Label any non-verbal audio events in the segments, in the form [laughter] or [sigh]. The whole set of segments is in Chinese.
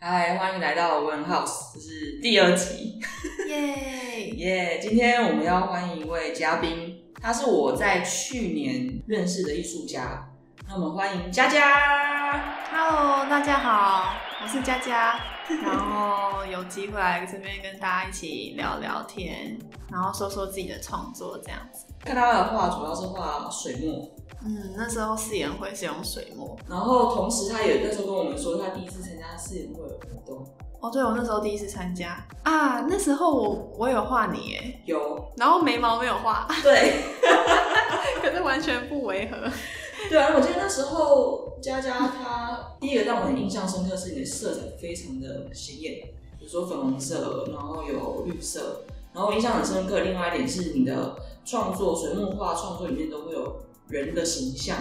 嗨，欢迎来到 One House，这是第二集，耶！[laughs] 耶！今天我们要欢迎一位嘉宾，他是我在去年认识的艺术家，那我们欢迎佳佳。Hello，大家好，我是佳佳，[laughs] 然后有机会来这边跟大家一起聊聊天，然后说说自己的创作这样子。看他的画主要是画水墨，嗯，那时候誓言会是用水墨。然后同时他也那时候跟我们说，他第一次参加誓言会的活动，哦，对，我那时候第一次参加啊，那时候我我有画你耶，有然后眉毛没有画，[laughs] 对可是完全不违和。对啊，我记得那时候佳佳她第一个让我很印象深刻是你的色彩非常的鲜艳，比如说粉红色，然后有绿色，然后印象很深刻。另外一点是你的创作水墨画创作里面都会有人的形象，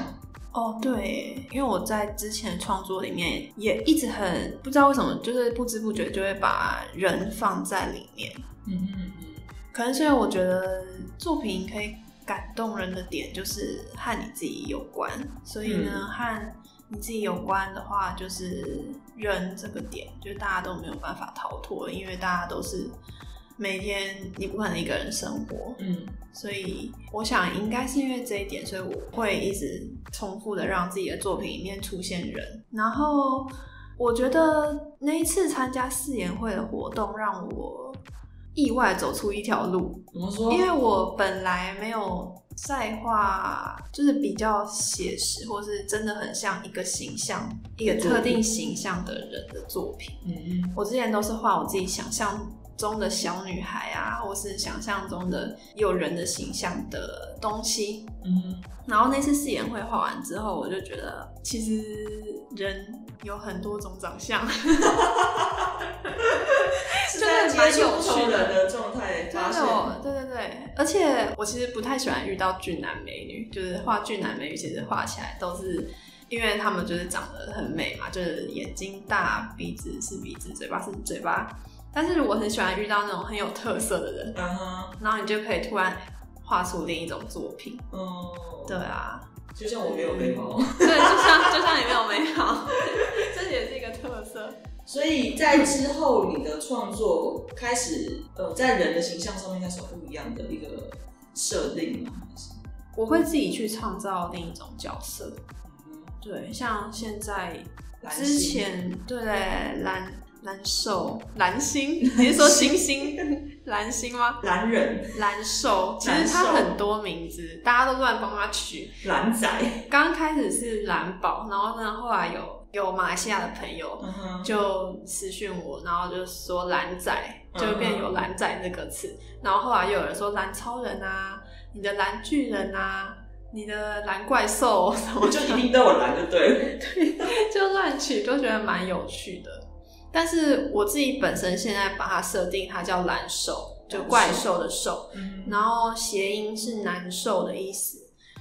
哦，对，因为我在之前创作里面也一直很不知道为什么，就是不知不觉就会把人放在里面。嗯嗯嗯，可能是因为我觉得作品可以感动人的点就是和你自己有关，所以呢，嗯。和你自己有关的话，就是人这个点，就大家都没有办法逃脱，因为大家都是每天你不可能一个人生活，嗯。所以我想应该是因为这一点，所以我会一直重复的让自己的作品里面出现人。然后我觉得那一次参加誓言会的活动，让我意外走出一条路，怎么说？因为我本来没有在画，就是比较写实，或是真的很像一个形象、一个特定形象的人的作品。嗯嗯我之前都是画我自己想象中的小女孩啊，或是想象中的有人的形象的东西。嗯然后那次誓言会画完之后，我就觉得其实人有很多种长相，[laughs] 是在接触不同人的状态真发现，对对对，而且我其实不太喜欢遇到俊男美女，就是画俊男美女，其实画起来都是。因为他们就是长得很美嘛，就是眼睛大，鼻子是鼻子，嘴巴是嘴巴。但是我很喜欢遇到那种很有特色的人，嗯哼，然后你就可以突然画出另一种作品。嗯，对，啊，就像我没有眉毛。[laughs] 对，就像就像你没有眉毛，[laughs] 这也是一个特色。所以在之后，你的创作开始，呃，在人的形象上面开始有不一样的一个设定吗？我会自己去创造另一种角色。嗯对，像现在之前对蓝蓝瘦蓝星，[laughs] 你是说星星 [laughs] 蓝星吗？蓝人、蓝瘦，其实它很多名字，大家都乱帮它取。蓝仔，刚开始是蓝宝，然后呢，后来有有马来西亚的朋友就私讯我，然后就说蓝仔，嗯就变有蓝仔这个词。然后后来又有人说蓝超人啊，你的蓝巨人啊，你的蓝怪兽什么的，我就一定都有蓝就对了。[laughs] 就乱取，就觉得蛮有趣的。但是我自己本身现在把它设定，它叫蓝兽，就怪兽的兽，嗯。然后谐音是难受的意思，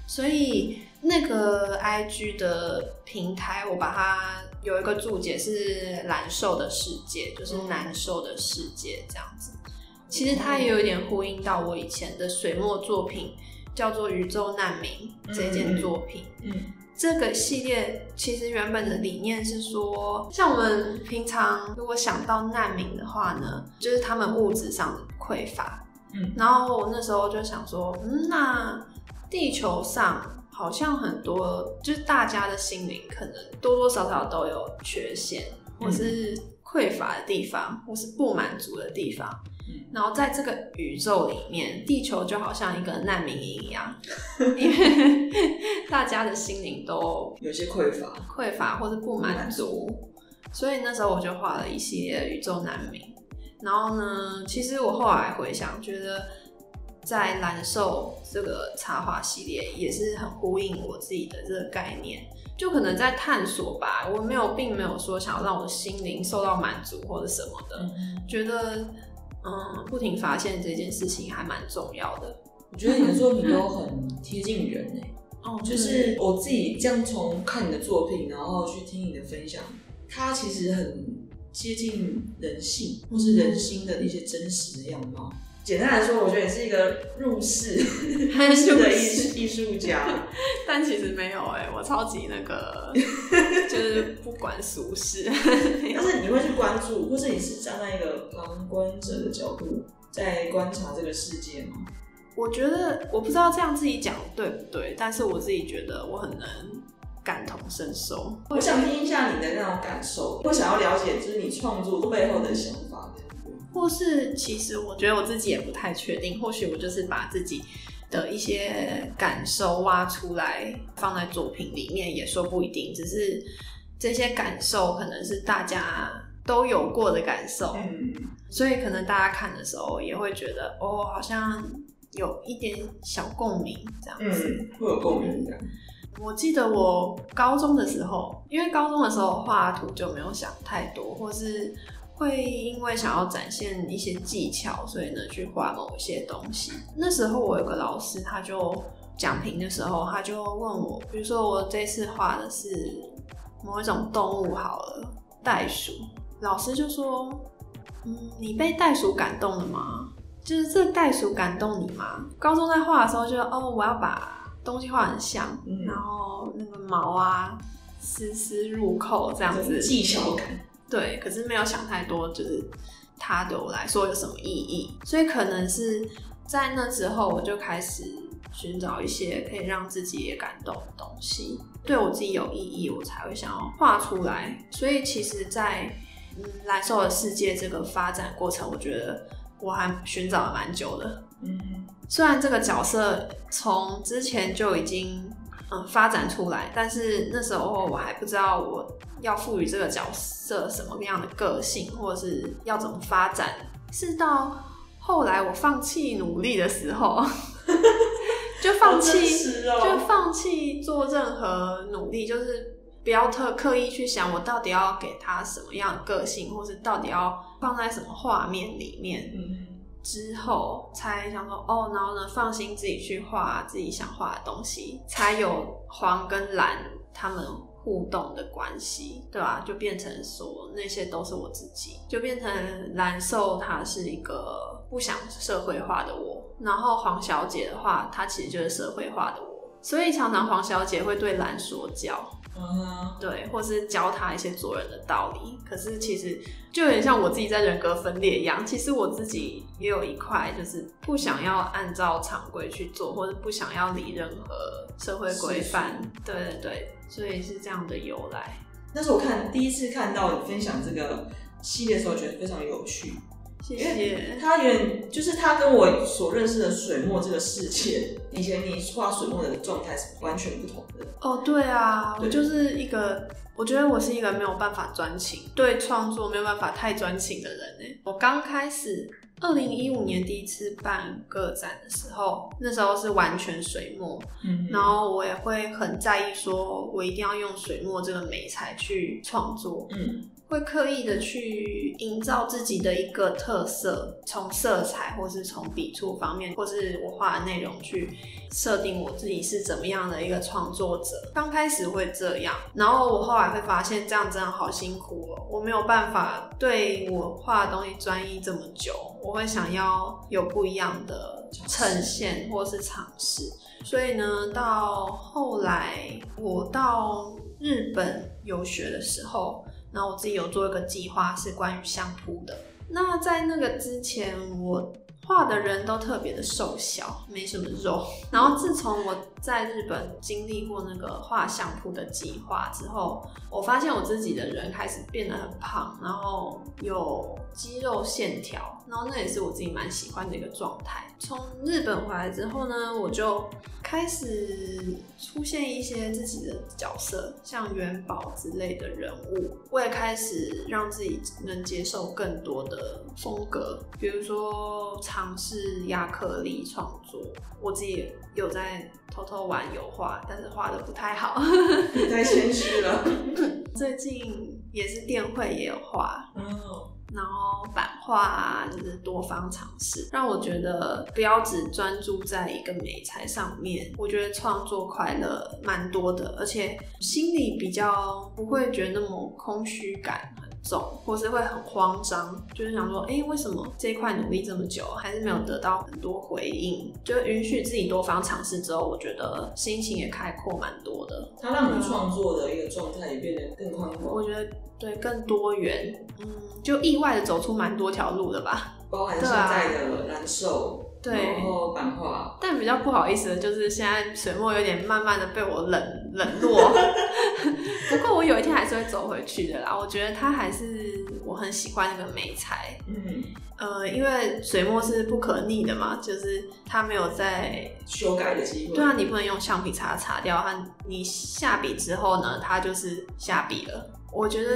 所以那个 I G 的平台，我把它有一个注解是蓝兽的世界，就是难受的世界这样子。其实它也有一点呼应到我以前的水墨作品，叫做《宇宙难民》这件作品。嗯这个系列其实原本的理念是说，像我们平常如果想到难民的话呢，就是他们物质上的匮乏。嗯然后我那时候就想说，嗯，那地球上好像很多，就是大家的心灵可能多多少少都有缺陷，或是匮乏的地方，或是不满足的地方。嗯然后在这个宇宙里面，地球就好像一个难民营一样，[laughs] [laughs] 因为大家的心灵都有些匮乏。匮乏或是不满足，所以那时候我就画了一系列的宇宙难民。然后呢，其实我后来回想，觉得在蓝兽这个插画系列也是很呼应我自己的这个概念，就可能在探索吧。我没有，并没有说想要让我的心灵受到满足或者什么的，嗯，觉得嗯，不停发现这件事情还蛮重要的。我觉得你的作品都很贴近人诶、哦就是我自己这样从看你的作品，然后去听你的分享，它其实很接近人性或是人心的一些真实的样貌。简单来说，我觉得你是一个入世 [laughs] 入世的艺艺术家。[laughs] 但其实没有哎、我超级那个，[laughs] 就是不管俗事。但是你会去关注，或是你是站在一个旁观者的角度在观察这个世界吗？我觉得我不知道这样自己讲对不对，但是我自己觉得我很能感同身受。我想听一下你的那种感受，我想要了解就是你创作背后的想法。或是其实我觉得我自己也不太确定，或许我就是把自己的一些感受挖出来放在作品里面，也说不一定。只是这些感受可能是大家都有过的感受，嗯，所以可能大家看的时候也会觉得哦，好像有一点小共鸣这样子。嗯，会有共鸣感。我记得我高中的时候，因为高中的时候画图就没有想太多，或是会因为想要展现一些技巧，所以呢去画某一些东西。那时候我有个老师，他就讲评的时候，他就问我，比如说我这次画的是某一种动物好了，袋鼠，老师就说，嗯，你被袋鼠感动了吗？就是这个袋鼠感动你吗？高中在画的时候就哦，我要把东西画很像，嗯然后那个毛啊丝丝入扣这样子，技巧感。对，可是没有想太多，就是它对我来说有什么意义，所以可能是在那之后，我就开始寻找一些可以让自己也感动的东西，对我自己有意义，我才会想要画出来。所以其实在，嗯蓝兽的世界这个发展过程，我觉得我还寻找了蛮久的。嗯，虽然这个角色从之前就已经嗯发展出来，但是那时候我还不知道我要赋予这个角色什么样的个性，或者是要怎么发展。是到后来我放弃努力的时候，[laughs] 就放弃，就哦。放弃做任何努力，就是不要特刻意去想我到底要给他什么样的个性，或是到底要放在什么画面里面。嗯，之后才想说哦，然后呢，放心自己去画自己想画的东西，才有黄跟蓝他们互动的关系，对吧、就变成说那些都是我自己，就变成蓝瘦他是一个不想社会化的我，然后黄小姐的话，她其实就是社会化的我，所以常常黄小姐会对蓝说教，嗯，对，或是教他一些做人的道理。可是其实就有点像我自己在人格分裂一样，其实我自己也有一块，就是不想要按照常规去做，或者不想要理任何社会规范。对对对，所以是这样的由来。那是我看第一次看到你分享这个系列的时候，觉得非常有趣。谢谢。它有点就是他跟我所认识的水墨这个世界，以前你画水墨的状态是完全不同的。哦，对啊，我就是一个，我觉得我是一个没有办法专情，对创作没有办法太专情的人呢。我刚开始，二零一五年第一次办个展的时候，那时候是完全水墨，嗯然后我也会很在意，说我一定要用水墨这个美材去创作，嗯会刻意的去营造自己的一个特色，从色彩或是从笔触方面，或是我画的内容去设定我自己是怎么样的一个创作者。刚开始会这样，然后我后来会发现这样真的好辛苦哦，我没有办法对我画的东西专一这么久，我会想要有不一样的呈现或是尝试。所以呢，到后来我到日本游学的时候，然后我自己有做一个计划，是关于相扑的。那在那个之前，我画的人都特别的瘦小，没什么肉。然后自从我在日本经历过那个画相扑的计划之后，我发现我自己的人开始变得很胖，然后有肌肉线条，然后那也是我自己蛮喜欢的一个状态。从日本回来之后呢，我就开始出现一些自己的角色，像元宝之类的人物。我也开始让自己能接受更多的风格，比如说尝试亚克力创作。我自己有在偷偷玩油画，但是画的不太好。太谦虚了。[laughs] 最近也是电绘也有画，嗯，然后版画啊，就是多方尝试，让我觉得不要只专注在一个美材上面。我觉得创作快乐蛮多的，而且心里比较不会觉得那么空虚感重，或是会很慌张，就是想说，哎、为什么这一块努力这么久，还是没有得到很多回应？就允许自己多方尝试之后，我觉得心情也开阔蛮多的。它让你创作的一个状态也变得更宽广，我觉得对更多元，嗯，就意外的走出蛮多条路的吧。[laughs] 包含现在的蓝瘦，对然后版画，但比较不好意思的就是，现在水墨有点慢慢的被我冷冷落。[laughs] 不过我有一天还是会走回去的啦。我觉得它还是我很喜欢那个美材，嗯，呃，因为水墨是不可逆的嘛，就是它没有在修改的机会，对啊，你不能用橡皮擦擦掉它，你下笔之后呢，它就是下笔了。我觉得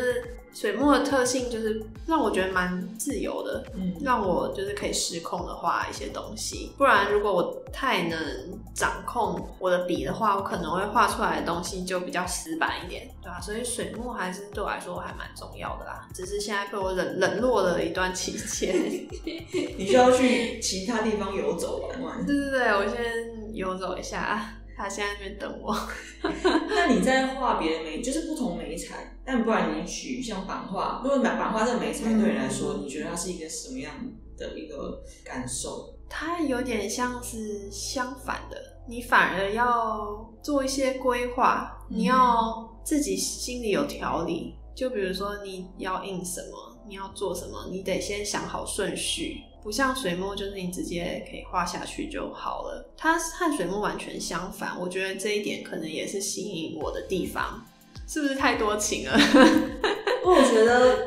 水墨的特性就是让我觉得蛮自由的，嗯，让我就是可以失控的画一些东西。不然如果我太能掌控我的笔的话，我可能会画出来的东西就比较死板一点，对吧、所以水墨还是对我来说还蛮重要的啦。只是现在被我冷冷落了一段期间。[laughs] 你需要去其他地方游走玩玩。对对对，我先游走一下，他现在在那边等我。[laughs] 那你在画别的美，就是不同美彩，但不然你取像版画，如果版版画这个美彩对你来说，嗯你觉得它是一个什么样的一个感受？它有点像是相反的，你反而要做一些规划，嗯你要自己心里有条理。就比如说你要印什么，你要做什么，你得先想好顺序。不像水墨，就是你直接可以画下去就好了。它和水墨完全相反，我觉得这一点可能也是吸引我的地方。是不是太多情了？[laughs] 我觉得，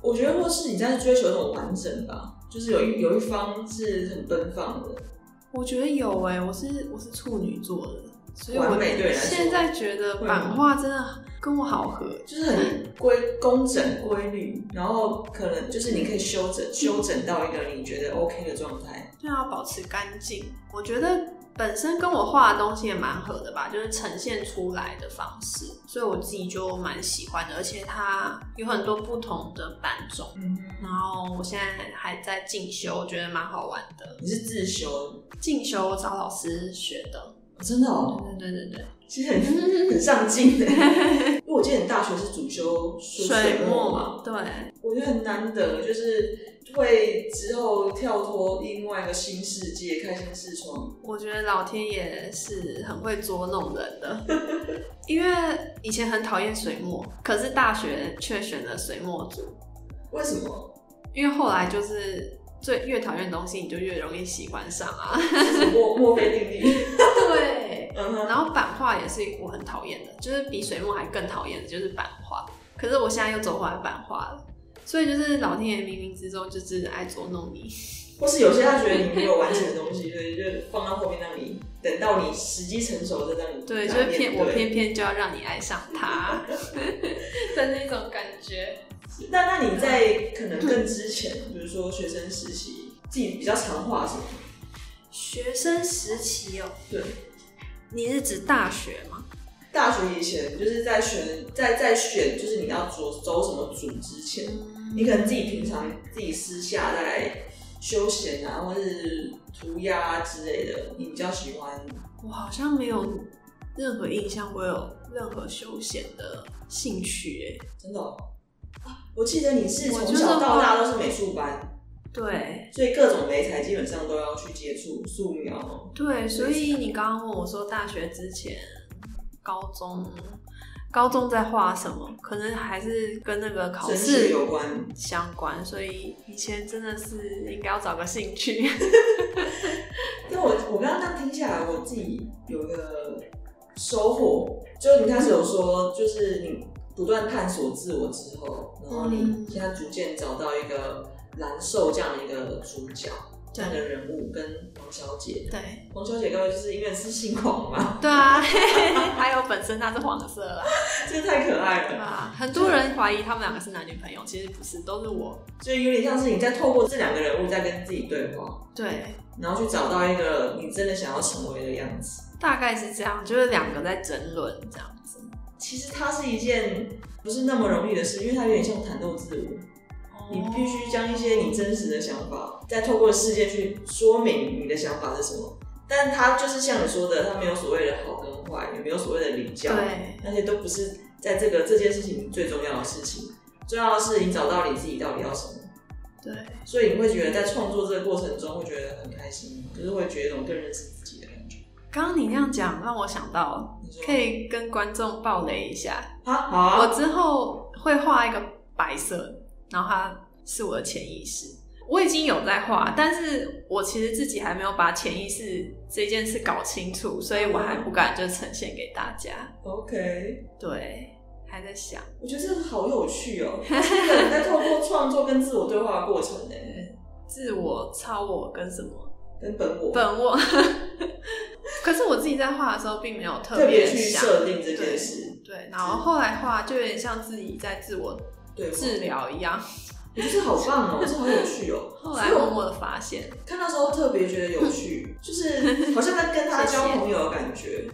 我觉得或是你在追求一种完整吧，就是有一有一方是很奔放的，我觉得有哎、我是我是处女座的，所以我完美对来现在觉得版画真的跟我好合。就是很规工整规律，然后可能就是你可以修整修整到一个你觉得 OK 的状态。对啊，保持干净。我觉得本身跟我画的东西也蛮合的吧，就是呈现出来的方式，所以我自己就蛮喜欢的。而且它有很多不同的版种，嗯，然后我现在还在进修，我觉得蛮好玩的。你是自修，进修找老师学的，哦真的哦，对对对对其实很很上进的。[laughs] 因为我记得你大学是主修水墨嘛，对。我觉得很难得，就是会之后跳脱另外一个新世界，开新视窗。我觉得老天爷是很会捉弄人的，[laughs] 因为以前很讨厌水墨，可是大学却选了水墨组，为什么？因为后来就是最越讨厌的东西，你就越容易喜欢上啊。是墨墨菲定律。然后版画也是我很讨厌的，就是比水墨还更讨厌的就是版画。可是我现在又走回来版画了，所以就是老天爷冥冥之中就是爱捉弄你。或是有些他觉得你没有完成的东西，所以就放到后面让你等到你时机成熟再让你对，就是偏我偏偏就要让你爱上他 [laughs] 的那种感觉。那那你在可能更之前，比如说学生时期，自己比较常画什么？学生时期哦，对，你是指大学吗？大学以前就是在选在在选，就是你要走走什么组之前，你可能自己平常自己私下在休闲啊，或是涂鸦之类的，你比较喜欢我好像没有任何印象，我有任何休闲的兴趣哎。真的我记得你是从小到大都是美术班，对所以各种媒材基本上都要去接触素描。对，所以你刚刚问我说大学之前、高中、高中在画什么，可能还是跟那个考试有关，相关，所以以前真的是应该要找个兴趣。[laughs] 但我我刚刚这样听下来，我自己有一个收获，就是你开始有说，就是你不断探索自我之后，然后你嗯现在逐渐找到一个蓝瘦这样的一个主角，这样的人物跟黄小姐。对黄小姐各位就是因为是姓黄嘛，对啊，[laughs] 还有本身她是黄色啦，[laughs] 这太可爱了，对吧？很多人怀疑他们两个是男女朋友，其实不是，都是我。所以有点像是你在透过这两个人物在跟自己对话，对，然后去找到一个你真的想要成为的样子。大概是这样，就是两个在争论这样子。其实它是一件不是那么容易的事，因为它有点像袒露自我。你必须将一些你真实的想法，再透过事件去说明你的想法是什么。但它就是像你说的，它没有所谓的好跟坏，也没有所谓的礼教，对那些都不是在这个这件事情最重要的事情。重要的是你找到你自己到底要什么。对，所以你会觉得在创作这个过程中会觉得很开心吗，就是会觉得一种更认识自己。刚刚你那样讲，让我想到可以跟观众爆雷一下，啊，好啊，我之后会画一个白色，然后它是我的潜意识。我已经有在画，但是我其实自己还没有把潜意识这件事搞清楚，所以我还不敢就呈现给大家。OK。对，还在想。我觉得这个好有趣哦，它是一个你在透过创作跟自我对话的过程呢，[laughs] 自我、超我跟什么跟本我本我。[laughs] 可是我自己在画的时候，并没有特特别去设定这件事。对，然后后来画就有点像自己在自我对，治疗一样。我觉得好棒哦，[laughs] 是好有趣哦。后来默默的发现，看到时候特别觉得有趣，就是好像在跟他交朋友的感觉。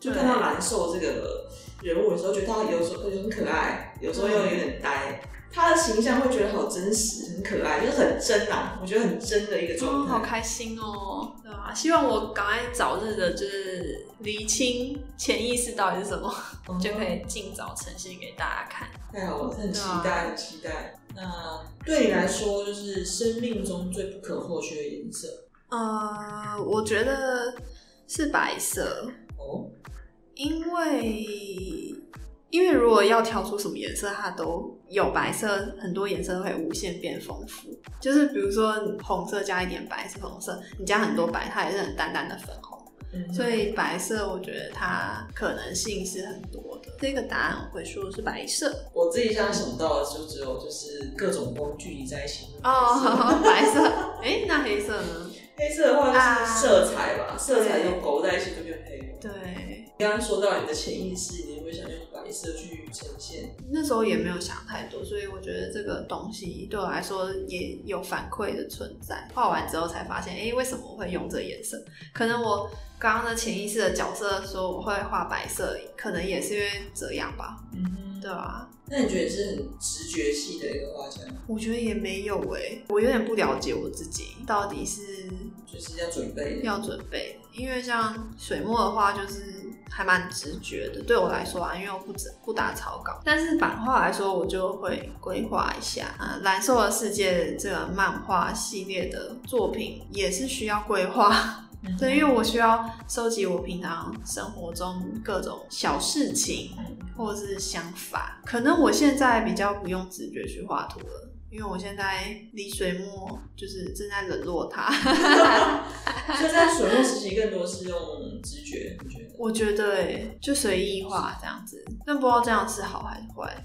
就看到蓝瘦这个人物的时候，觉得他有时候很可爱，有时候又有点呆。他的形象会觉得好真实，很可爱，就是很真啊，我觉得很真的一个哦，状态。好开心哦，对吧？希望我赶快早日的，就是厘清潜意识到底是什么，嗯就可以尽早呈现给大家看。太好了，很期待，啊很期待。那对你来说，就是生命中最不可或缺的颜色呃，我觉得是白色，哦。因为因为如果要挑出什么颜色，它都有白色，很多颜色会无限变丰富。就是比如说红色加一点白是红色，你加很多白，它也是很淡淡的粉红。嗯所以白色，我觉得它可能性是很多的。这个答案我会说是白色我自己现在想到的就只有就是各种光聚集在一起哦，[laughs] 白色。哎、那黑色呢？黑色的话啊就是色彩吧，色彩用勾在一起就变黑了。对，刚刚说到你的潜意识，你会想用白色去呈现。那时候也没有想太多，所以我觉得这个东西对我来说也有反馈的存在。画完之后才发现，哎、为什么我会用这颜色？可能我刚刚的潜意识的角色说我会画白色，可能也是因为这样吧，对啊？那你觉得你是很直觉系的一个画家吗？我觉得也没有哎、我有点不了解我自己到底是就是要准备要准备，因为像水墨的话，就是还蛮直觉的。对我来说啊，因为我不只不打草稿，但是版画来说，我就会规划一下。啊，蓝色的世界这个漫画系列的作品也是需要规划。嗯对，因为我需要收集我平常生活中各种小事情或者是想法。可能我现在比较不用直觉去画图了。因为我现在离水墨就是正在冷落它，[laughs] 所以在水墨时期更多是用直觉，你觉得？我觉得欸就随意画这样子，但不知道这样是好还是坏，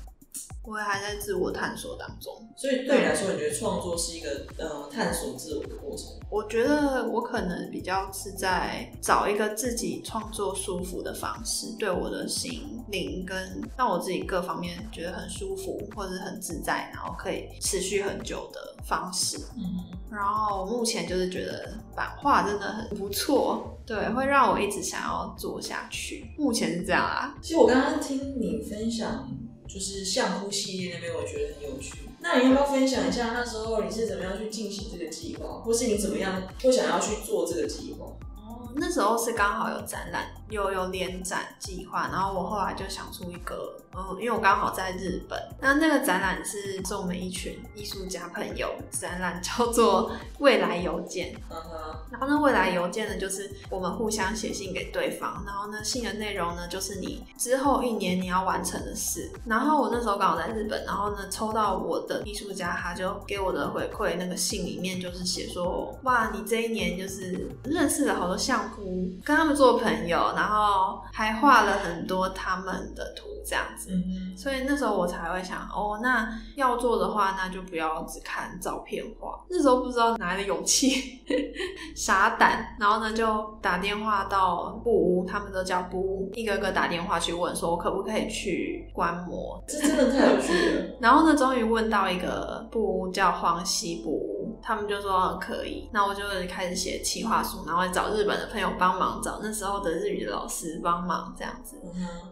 我也还在自我探索当中。所以对你来说，你觉得创作是一个呃探索自我的过程？我觉得我可能比较是在找一个自己创作舒服的方式，对我的心灵跟让我自己各方面觉得很舒服或者很自在，然后可以持续很久的方式。嗯，然后目前就是觉得版画真的很不错，对，会让我一直想要做下去。目前是这样啊。其实我刚刚听你分享，就是相扑系列那边，我觉得很有趣。那你要不要分享一下那时候你是怎么样去进行这个计划，或是你怎么样会想要去做这个计划？哦，那时候是刚好有展览，有有联展计划，然后我后来就想出一个，嗯，因为我刚好在日本，那那个展览是是我们一群艺术家朋友，展览叫做《未来邮件》，嗯哼，然后呢，未来邮件呢，就是我们互相写信给对方，然后呢，信的内容呢，就是你之后一年你要完成的事。然后我那时候刚好在日本，然后呢，抽到我的艺术家，他就给我的回馈，那个信里面就是写说，哇，你这一年就是认识了好多相扑，跟他们做朋友，然后还画了很多他们的图，这样子。嗯所以那时候我才会想，哦，那要做的话，那就不要只看照片画。那时候不知道哪来的勇气，[laughs] 傻胆，然后呢就打电话到布屋，他们都叫布屋，一个个打电话去问说，我可不可以去观摩？这真的太有趣了。[laughs] 然后呢，终于问到一个布屋叫黄西布屋，他们就说、哦可以，那我就开始写企划书，然后找日本的朋友帮忙，找那时候的日语的老师帮忙，这样子。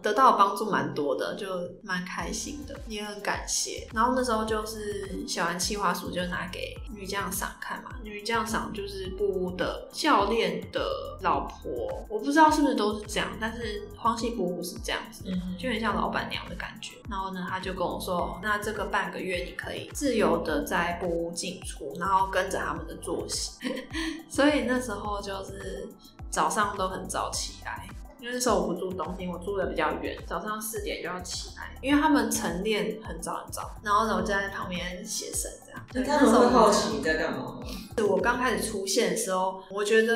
得到的帮助蛮多的，就蛮开心的，也很感谢。然后那时候就是写完企划书就拿给女将赏看嘛，女将赏就是布屋的教练的老婆，我不知道是不是都是这样，但是荒系布屋是这样子。嗯，就很像老板娘的感觉。然后呢，他就跟我说，哦那这个半个月你可以自由的在布屋进出，然后跟着他们的作息。[laughs] 所以那时候就是早上都很早起来。因为那时候我不住东京，我住的比较远，早上四点就要起来，因为他们晨练很早很早，然后呢我就在旁边写生这样。那他们会好奇你在干嘛吗？我刚开始出现的时候，我觉得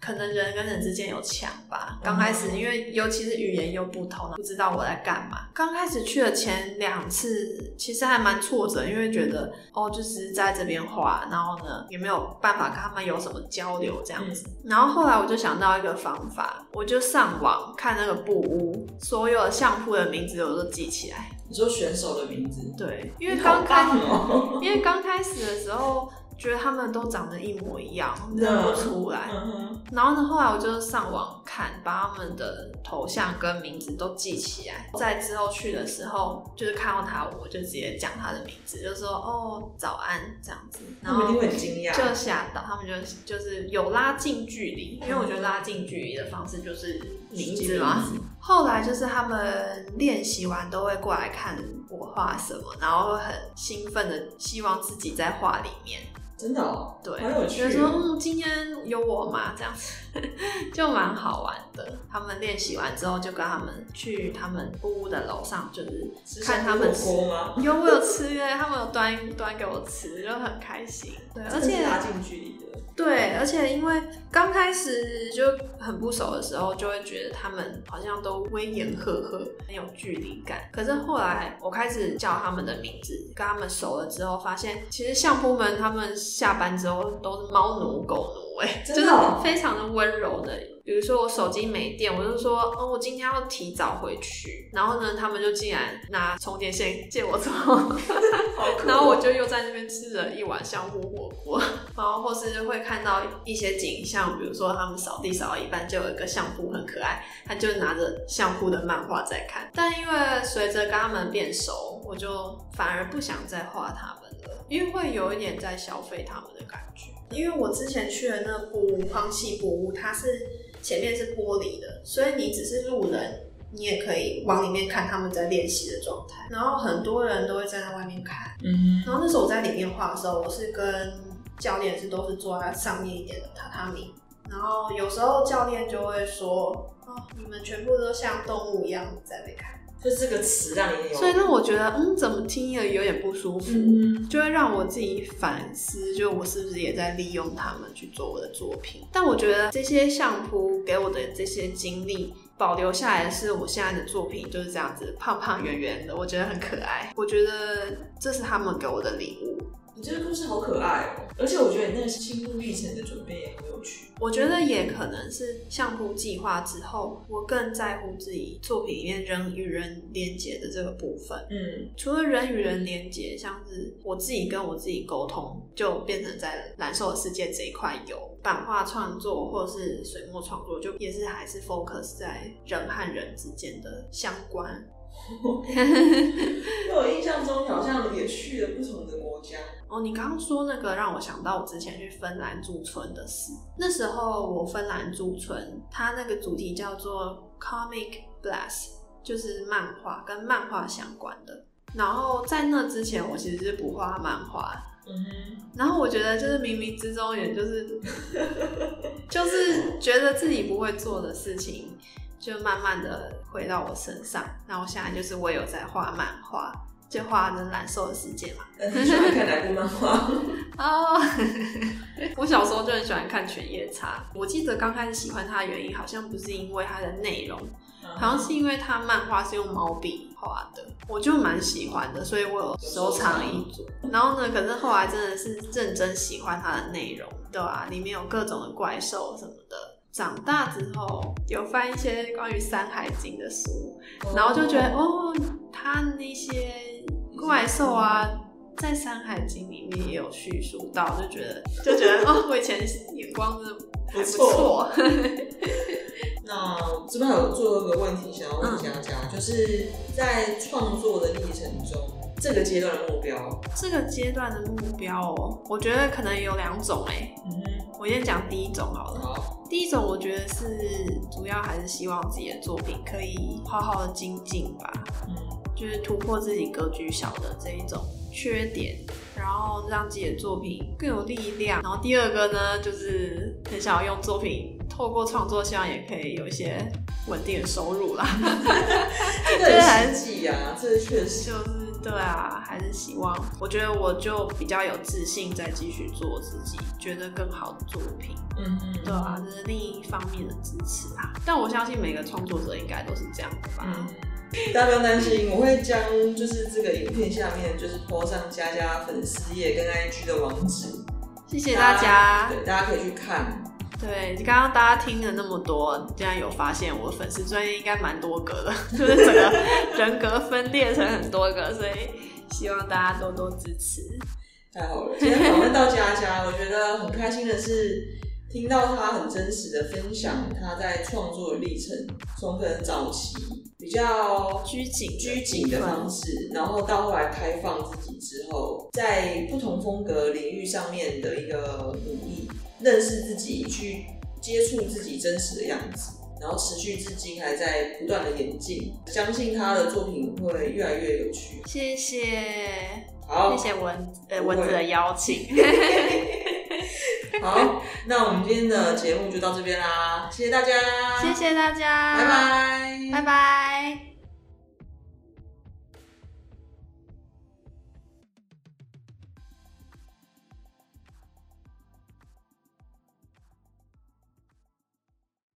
可能人跟人之间有墙吧。刚开始，因为尤其是语言又不同，不知道我在干嘛。刚开始去的前两次，其实还蛮挫折，因为觉得哦，就只是在这边画，然后呢也没有办法跟他们有什么交流这样子。然后后来我就想到一个方法，我就上网看那个布屋，所有的相扑的名字我都记起来。你说选手的名字，对，因为刚开始。棒哦，[laughs] 因为刚开始的时候，觉得他们都长得一模一样，认不出来。嗯，然后呢，后来我就上网看，把他们的头像跟名字都记起来。在之后去的时候，就是看到他，我就直接讲他的名字，就说哦早安这样子，然后一定会很惊讶。就吓到他们就就是有拉近距离，因为我觉得拉近距离的方式就是名字嘛。后来就是他们练习完都会过来看我画什么，然后会很兴奋的希望自己在画里面。真的哦，对，好有趣哦觉得说嗯，今天有我嘛，这样子 [laughs] 就蛮好玩的。他们练习完之后，就跟他们去他们屋屋的楼上，就是是看他们吃？有我有吃耶，他们有端端给我吃，就很开心。对，而且拉近距离的。对，而且因为刚开始就很不熟的时候，就会觉得他们好像都威严赫赫，很有距离感。可是后来我开始叫他们的名字，跟他们熟了之后，发现其实相扑们他们下班之后都是猫奴狗奴、哎，就是真的非常的温柔的。比如说我手机没电，我就说哦，我今天要提早回去，然后呢，他们就竟然拿充电线借我走。然后我就又在那边吃了一碗香菇火锅，然后或是会看到一些景象，比如说他们扫地扫到一半，就有一个相扑很可爱，他就拿着相扑的漫画在看。但因为随着跟他们变熟，我就反而不想再画他们了，因为会有一点在消费他们的感觉。因为我之前去的那部荒系布屋，它是前面是玻璃的，所以你只是路人。你也可以往里面看他们在练习的状态，然后很多人都会站在外面看，嗯然后那时候我在里面画的时候，我是跟教练是都是坐在上面一点的榻榻米，然后有时候教练就会说：“哦，你们全部都像动物一样在被看。就是这个词让你”有，所以让我觉得，嗯，怎么听了有点不舒服，嗯就会让我自己反思，就我是不是也在利用他们去做我的作品？但我觉得这些相扑给我的这些经历。保留下来的是我现在的作品，就是这样子胖胖圆圆的，我觉得很可爱。我觉得这是他们给我的礼物。你这个故事好可爱哦，而且我觉得你那个心路历程的准备也很有趣。我觉得也可能是相扑计划之后，我更在乎自己作品里面人与人连接的这个部分。嗯，除了人与人连接，像是我自己跟我自己沟通，就变成在蓝瘦的世界这一块有版画创作或者是水墨创作，就也是还是 focus 在人和人之间的相关。[laughs] 因为我印象中你好像也去了不同的国家。哦，你刚刚说那个让我想到我之前去芬兰驻村的事。那时候我芬兰驻村，它那个主题叫做 Comic Blast，就是漫画跟漫画相关的。然后在那之前，我其实是不画漫画。嗯哼，然后我觉得就是冥冥之中，也就是 [laughs] 就是觉得自己不会做的事情，就慢慢的回到我身上。那我现在就是我有在画漫画，就画的蓝兽的世界嘛。那你喜欢看哪部漫画？[laughs] 哦，[laughs] 我小时候就很喜欢看《犬夜叉》。我记得刚开始喜欢它的原因，好像不是因为它的内容，好像是因为它漫画是用毛笔画的，我就蛮喜欢的，所以我有收藏一组。然后呢，可是后来真的是认真喜欢它的内容，对啊，里面有各种的怪兽什么的。长大之后有翻一些关于《山海经》的书，然后就觉得哦，他那些怪兽啊，在《山海经》里面也有叙述到，就觉得就觉得哦，我以前眼光真的还不错。[laughs] 那这边还有最后一个问题想要问佳佳，就是在创作的历程中，这个阶段的目标，这个阶段的目标哦，我觉得可能有两种哎。嗯哼，我先讲第一种好了。好，第一种我觉得是主要还是希望自己的作品可以好好的精进吧，嗯就是突破自己格局小的这一种缺点，然后让自己的作品更有力量。然后第二个呢，就是很想要用作品透过创作，希望也可以有一些稳定的收入啦。[laughs] 这个很实际啊，这个确实。就是对啊，还是希望，我觉得我就比较有自信，再继续做自己觉得更好的作品。嗯嗯，对啊，这是另一方面的支持啊。但我相信每个创作者应该都是这样的吧。嗯，大家不用担心，我会将就是这个影片下面就是 po 上佳佳粉丝页跟 IG 的网址，谢谢大家。对，大家可以去看。对，刚刚大家听了那么多，竟然有发现我粉丝专业应该蛮多个的，[laughs] 就是整个人格分裂成很多个，所以希望大家多多支持。太好了，今天访问到佳佳，我觉得很开心的是听到他很真实的分享他在创作的历程，从可能早期比较拘谨拘谨的方式，然后到后来开放自己之后，在不同风格领域上面的一个努力，认识自己，去接触自己真实的样子。然后持续至今还在不断的演进，相信他的作品会越来越有趣。谢谢，好，谢谢文呃蚊子的邀请。[laughs] 好，那我们今天的节目就到这边啦，谢谢大家，谢谢大家，拜拜，拜拜。